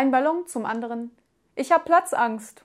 Ein Ballon zum anderen. Ich hab Platzangst.